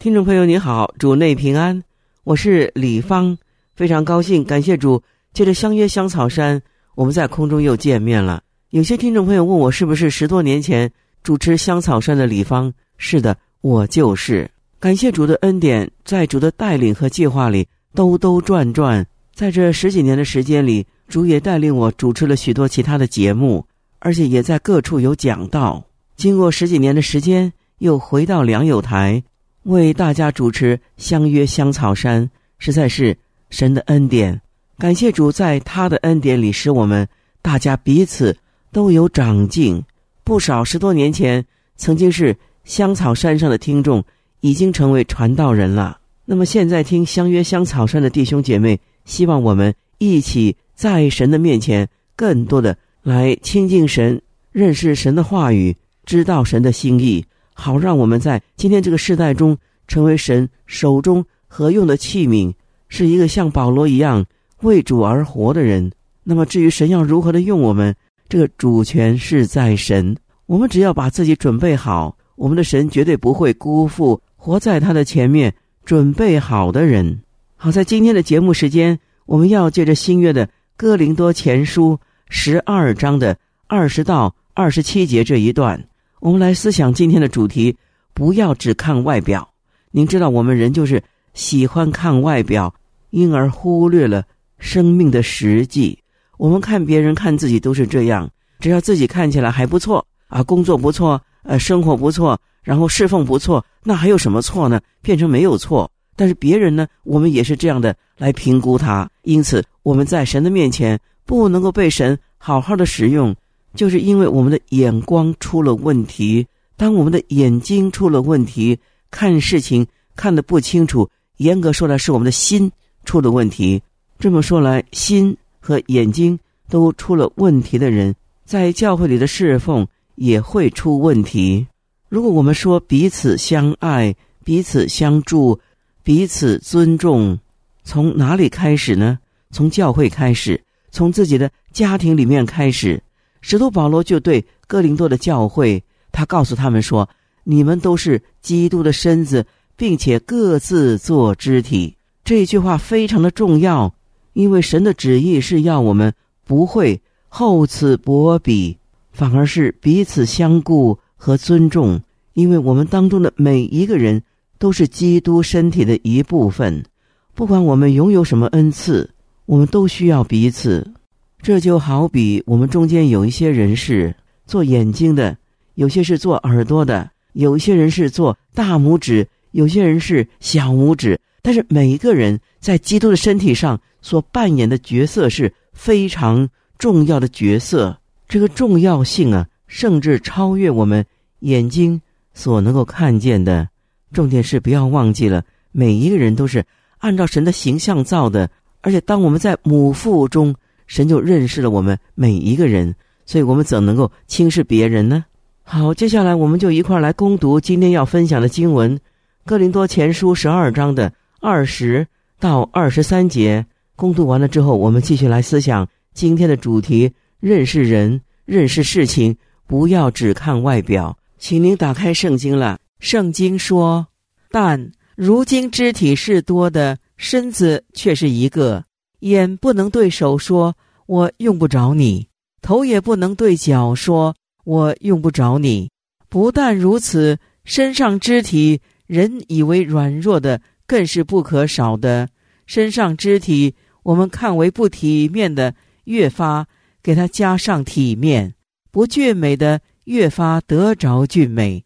听众朋友，你好，主内平安，我是李芳，非常高兴，感谢主，借着相约香草山，我们在空中又见面了。有些听众朋友问我是不是十多年前主持香草山的李芳？是的，我就是。感谢主的恩典，在主的带领和计划里兜兜转转，在这十几年的时间里。主也带领我主持了许多其他的节目，而且也在各处有讲道。经过十几年的时间，又回到良友台，为大家主持《相约香草山》，实在是神的恩典。感谢主，在他的恩典里，使我们大家彼此都有长进。不少十多年前曾经是香草山上的听众，已经成为传道人了。那么现在听《相约香草山》的弟兄姐妹，希望我们一起。在神的面前，更多的来亲近神，认识神的话语，知道神的心意，好让我们在今天这个时代中，成为神手中合用的器皿，是一个像保罗一样为主而活的人。那么，至于神要如何的用我们，这个主权是在神。我们只要把自己准备好，我们的神绝对不会辜负活在他的前面准备好的人。好，在今天的节目时间，我们要借着新约的。哥林多前书十二章的二十到二十七节这一段，我们来思想今天的主题：不要只看外表。您知道，我们人就是喜欢看外表，因而忽略了生命的实际。我们看别人、看自己都是这样，只要自己看起来还不错啊，工作不错，呃，生活不错，然后侍奉不错，那还有什么错呢？变成没有错。但是别人呢？我们也是这样的来评估他，因此我们在神的面前不能够被神好好的使用，就是因为我们的眼光出了问题。当我们的眼睛出了问题，看事情看得不清楚，严格说来是我们的心出了问题。这么说来，心和眼睛都出了问题的人，在教会里的侍奉也会出问题。如果我们说彼此相爱，彼此相助。彼此尊重，从哪里开始呢？从教会开始，从自己的家庭里面开始。使徒保罗就对哥林多的教会，他告诉他们说：“你们都是基督的身子，并且各自做肢体。”这句话非常的重要，因为神的旨意是要我们不会厚此薄彼，反而是彼此相顾和尊重，因为我们当中的每一个人。都是基督身体的一部分，不管我们拥有什么恩赐，我们都需要彼此。这就好比我们中间有一些人是做眼睛的，有些是做耳朵的，有一些人是做大拇指，有些人是小拇指。但是每一个人在基督的身体上所扮演的角色是非常重要的角色，这个重要性啊，甚至超越我们眼睛所能够看见的。重点是不要忘记了，每一个人都是按照神的形象造的，而且当我们在母腹中，神就认识了我们每一个人，所以我们怎能够轻视别人呢？好，接下来我们就一块来攻读今天要分享的经文，《哥林多前书》十二章的二十到二十三节。攻读完了之后，我们继续来思想今天的主题：认识人，认识事情，不要只看外表。请您打开圣经了。圣经说：“但如今肢体是多的，身子却是一个。眼不能对手说‘我用不着你’，头也不能对脚说‘我用不着你’。不但如此，身上肢体人以为软弱的，更是不可少的。身上肢体我们看为不体面的，越发给它加上体面；不俊美的，越发得着俊美。”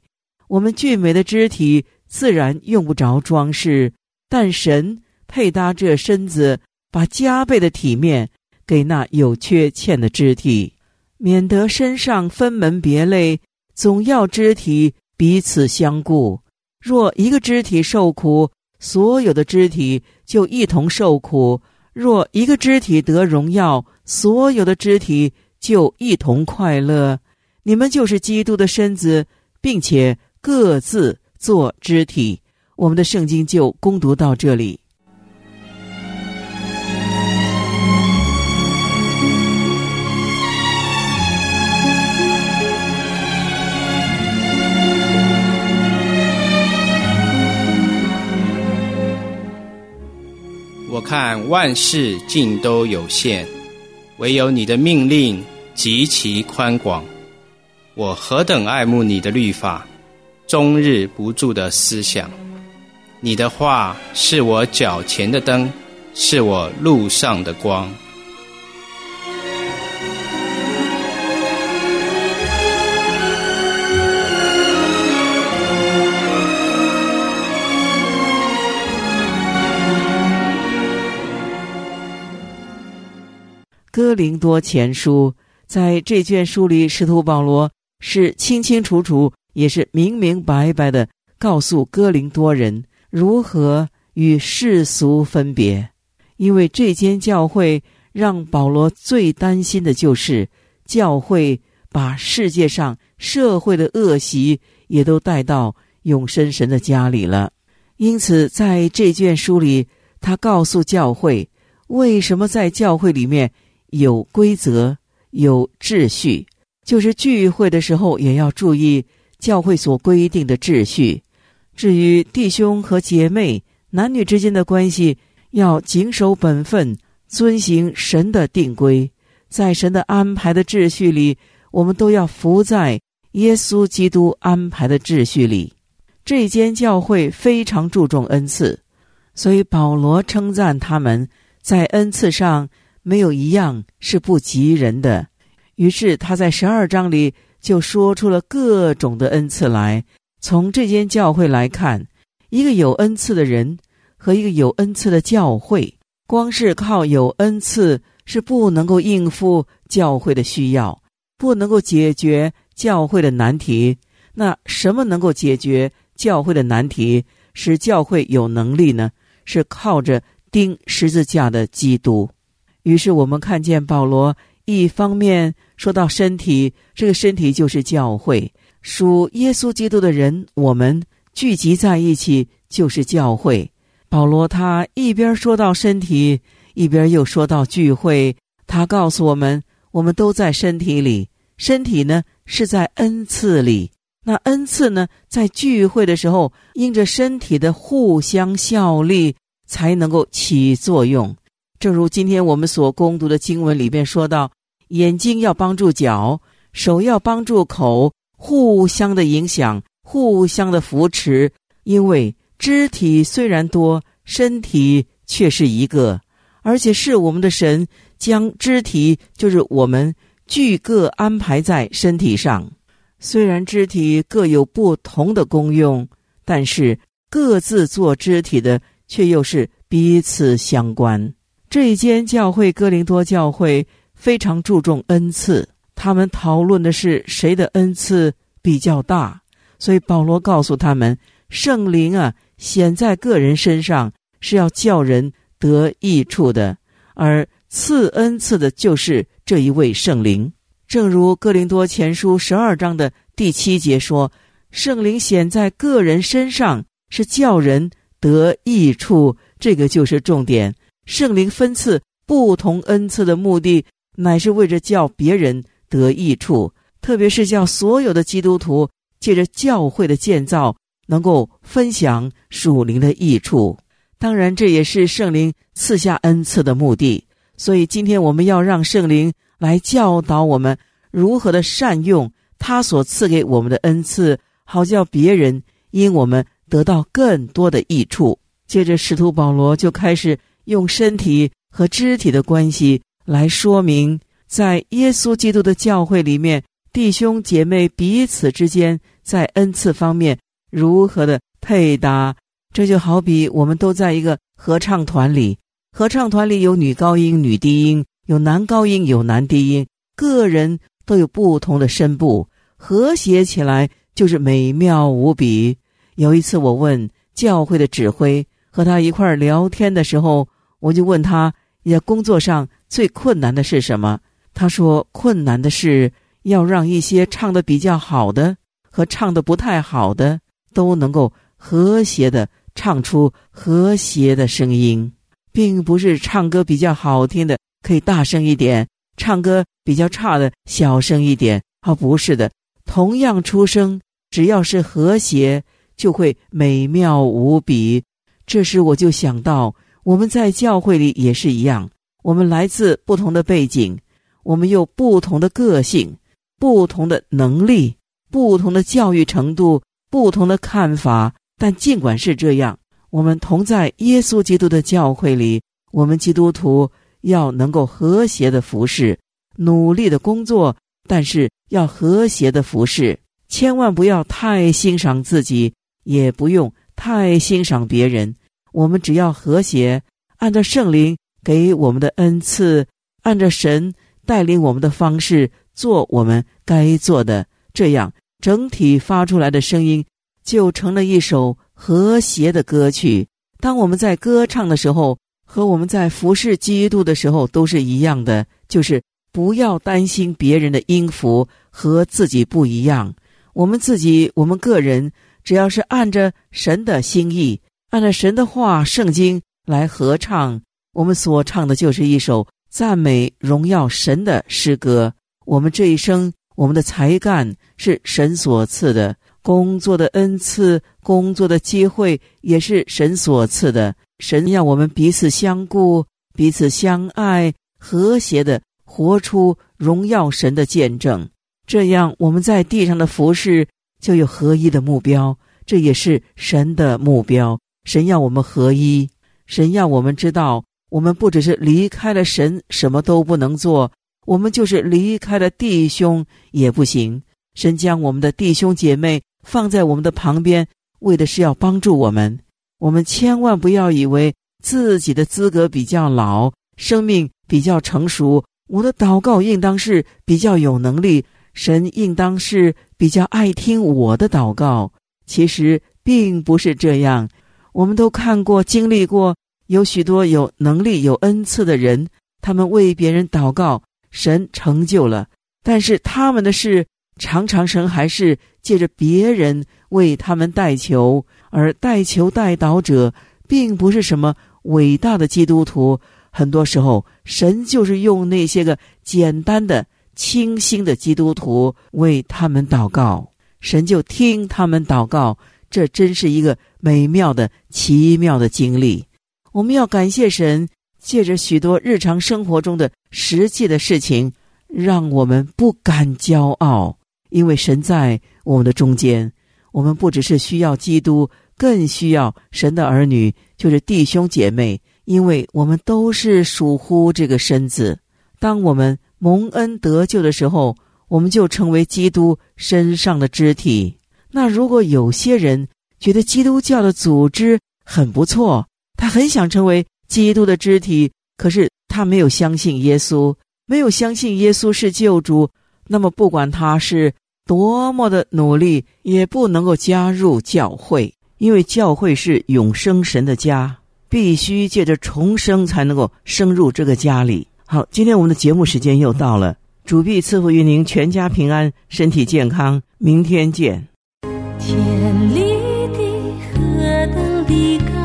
我们俊美的肢体自然用不着装饰，但神配搭这身子，把加倍的体面给那有缺欠的肢体，免得身上分门别类，总要肢体彼此相顾。若一个肢体受苦，所有的肢体就一同受苦；若一个肢体得荣耀，所有的肢体就一同快乐。你们就是基督的身子，并且各自做肢体。我们的圣经就攻读到这里。看万事尽都有限，唯有你的命令极其宽广。我何等爱慕你的律法，终日不住的思想。你的话是我脚前的灯，是我路上的光。哥林多前书，在这卷书里，使徒保罗是清清楚楚，也是明明白白的告诉哥林多人如何与世俗分别。因为这间教会让保罗最担心的就是教会把世界上社会的恶习也都带到永生神的家里了。因此，在这卷书里，他告诉教会，为什么在教会里面。有规则，有秩序，就是聚会的时候也要注意教会所规定的秩序。至于弟兄和姐妹、男女之间的关系，要谨守本分，遵行神的定规。在神的安排的秩序里，我们都要服在耶稣基督安排的秩序里。这间教会非常注重恩赐，所以保罗称赞他们在恩赐上。没有一样是不及人的，于是他在十二章里就说出了各种的恩赐来。从这间教会来看，一个有恩赐的人和一个有恩赐的教会，光是靠有恩赐是不能够应付教会的需要，不能够解决教会的难题。那什么能够解决教会的难题，使教会有能力呢？是靠着钉十字架的基督。于是我们看见保罗一方面说到身体，这个身体就是教会，属耶稣基督的人，我们聚集在一起就是教会。保罗他一边说到身体，一边又说到聚会，他告诉我们，我们都在身体里，身体呢是在恩赐里，那恩赐呢在聚会的时候，因着身体的互相效力，才能够起作用。正如今天我们所攻读的经文里边说到，眼睛要帮助脚，手要帮助口，互相的影响，互相的扶持。因为肢体虽然多，身体却是一个，而且是我们的神将肢体，就是我们俱各安排在身体上。虽然肢体各有不同的功用，但是各自做肢体的，却又是彼此相关。这一间教会哥林多教会非常注重恩赐，他们讨论的是谁的恩赐比较大。所以保罗告诉他们，圣灵啊显在个人身上是要叫人得益处的，而赐恩赐的就是这一位圣灵。正如哥林多前书十二章的第七节说：“圣灵显在个人身上是叫人得益处。”这个就是重点。圣灵分赐不同恩赐的目的，乃是为着叫别人得益处，特别是叫所有的基督徒借着教会的建造，能够分享属灵的益处。当然，这也是圣灵赐下恩赐的目的。所以，今天我们要让圣灵来教导我们如何的善用他所赐给我们的恩赐，好叫别人因我们得到更多的益处。接着，使徒保罗就开始。用身体和肢体的关系来说明，在耶稣基督的教会里面，弟兄姐妹彼此之间在恩赐方面如何的配搭。这就好比我们都在一个合唱团里，合唱团里有女高音、女低音，有男高音、有男低音，个人都有不同的声部，和谐起来就是美妙无比。有一次，我问教会的指挥和他一块聊天的时候，我就问他：你在工作上最困难的是什么？他说：困难的是要让一些唱的比较好的和唱的不太好的都能够和谐的唱出和谐的声音，并不是唱歌比较好听的可以大声一点，唱歌比较差的小声一点。啊，不是的，同样出声，只要是和谐。就会美妙无比。这时我就想到，我们在教会里也是一样。我们来自不同的背景，我们有不同的个性、不同的能力、不同的教育程度、不同的看法。但尽管是这样，我们同在耶稣基督的教会里，我们基督徒要能够和谐的服侍，努力的工作，但是要和谐的服侍，千万不要太欣赏自己。也不用太欣赏别人，我们只要和谐，按照圣灵给我们的恩赐，按照神带领我们的方式做我们该做的，这样整体发出来的声音就成了一首和谐的歌曲。当我们在歌唱的时候，和我们在服侍基督的时候都是一样的，就是不要担心别人的音符和自己不一样，我们自己，我们个人。只要是按着神的心意，按照神的话、圣经来合唱，我们所唱的就是一首赞美、荣耀神的诗歌。我们这一生，我们的才干是神所赐的，工作的恩赐、工作的机会也是神所赐的。神要我们彼此相顾、彼此相爱，和谐的活出荣耀神的见证。这样，我们在地上的服饰。就有合一的目标，这也是神的目标。神要我们合一，神要我们知道，我们不只是离开了神，什么都不能做；我们就是离开了弟兄也不行。神将我们的弟兄姐妹放在我们的旁边，为的是要帮助我们。我们千万不要以为自己的资格比较老，生命比较成熟，我的祷告应当是比较有能力。神应当是比较爱听我的祷告，其实并不是这样。我们都看过、经历过，有许多有能力、有恩赐的人，他们为别人祷告，神成就了。但是他们的事，常常神还是借着别人为他们代求，而代求代祷者，并不是什么伟大的基督徒。很多时候，神就是用那些个简单的。清新的基督徒为他们祷告，神就听他们祷告。这真是一个美妙的、奇妙的经历。我们要感谢神，借着许多日常生活中的实际的事情，让我们不敢骄傲，因为神在我们的中间。我们不只是需要基督，更需要神的儿女，就是弟兄姐妹，因为我们都是属乎这个身子。当我们。蒙恩得救的时候，我们就成为基督身上的肢体。那如果有些人觉得基督教的组织很不错，他很想成为基督的肢体，可是他没有相信耶稣，没有相信耶稣是救主，那么不管他是多么的努力，也不能够加入教会，因为教会是永生神的家，必须借着重生才能够升入这个家里。好，今天我们的节目时间又到了，主必赐福于您全家平安，身体健康，明天见。天的歌。